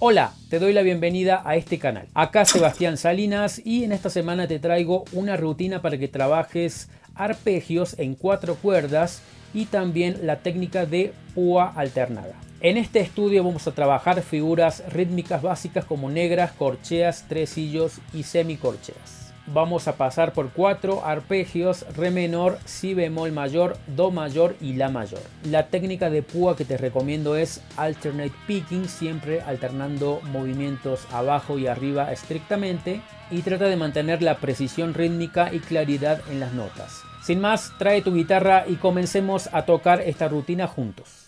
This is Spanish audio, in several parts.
Hola, te doy la bienvenida a este canal. Acá Sebastián Salinas y en esta semana te traigo una rutina para que trabajes arpegios en cuatro cuerdas y también la técnica de púa alternada. En este estudio vamos a trabajar figuras rítmicas básicas como negras, corcheas, tresillos y semicorcheas vamos a pasar por cuatro arpegios, re menor, si bemol mayor, do mayor y la mayor. La técnica de púa que te recomiendo es alternate picking, siempre alternando movimientos abajo y arriba estrictamente y trata de mantener la precisión rítmica y claridad en las notas. Sin más, trae tu guitarra y comencemos a tocar esta rutina juntos.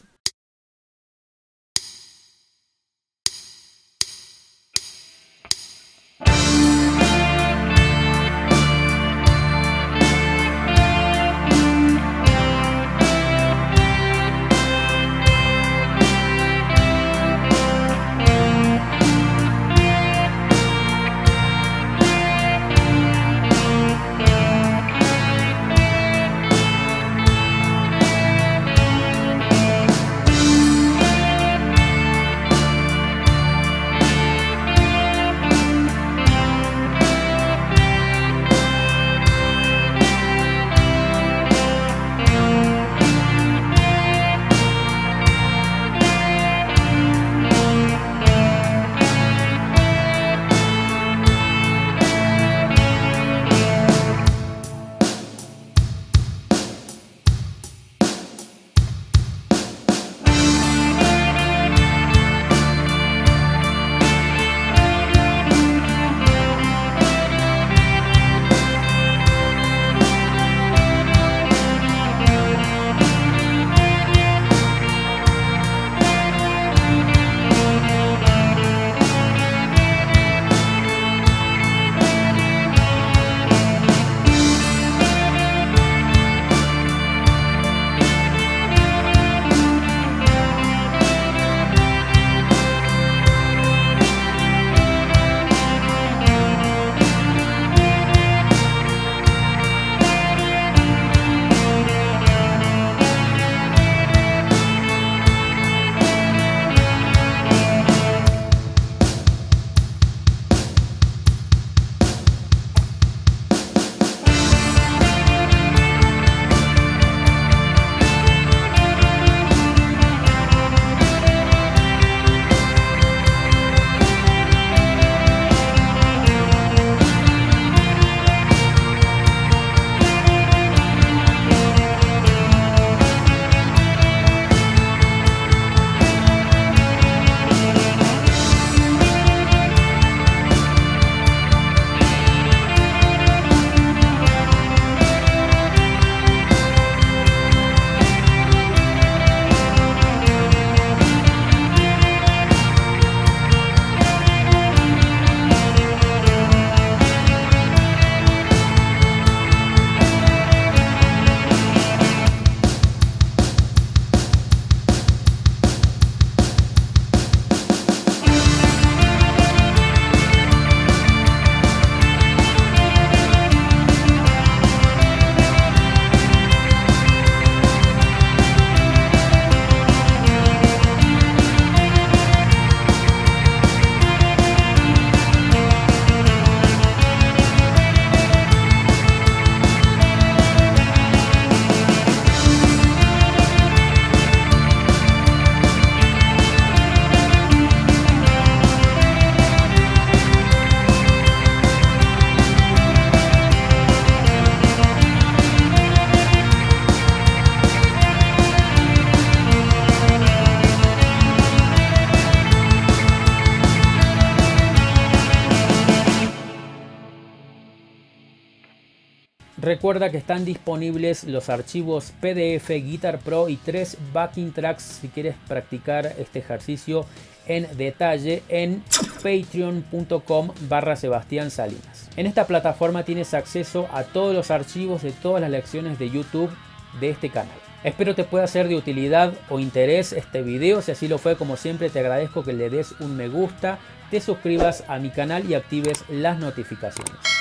Recuerda que están disponibles los archivos PDF, Guitar Pro y tres backing tracks si quieres practicar este ejercicio en detalle en patreon.com barra Sebastián Salinas. En esta plataforma tienes acceso a todos los archivos de todas las lecciones de YouTube de este canal. Espero te pueda ser de utilidad o interés este video. Si así lo fue, como siempre, te agradezco que le des un me gusta, te suscribas a mi canal y actives las notificaciones.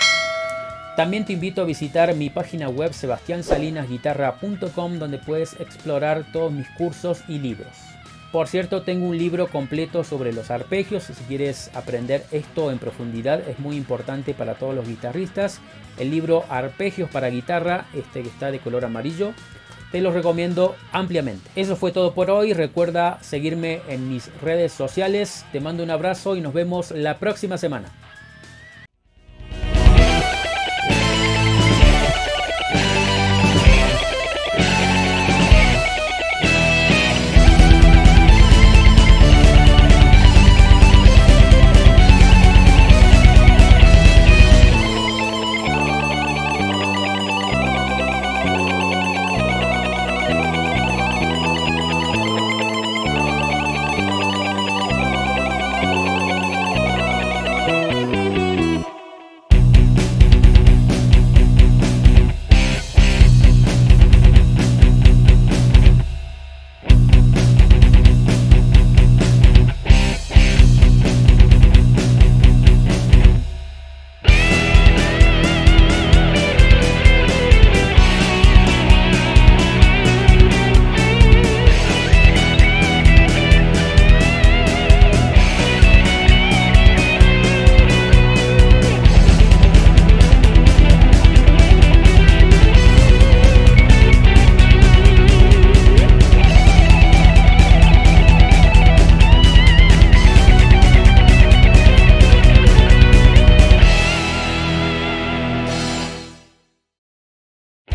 También te invito a visitar mi página web sebastiansalinasguitarra.com donde puedes explorar todos mis cursos y libros. Por cierto, tengo un libro completo sobre los arpegios. Si quieres aprender esto en profundidad, es muy importante para todos los guitarristas. El libro Arpegios para guitarra, este que está de color amarillo, te lo recomiendo ampliamente. Eso fue todo por hoy. Recuerda seguirme en mis redes sociales. Te mando un abrazo y nos vemos la próxima semana.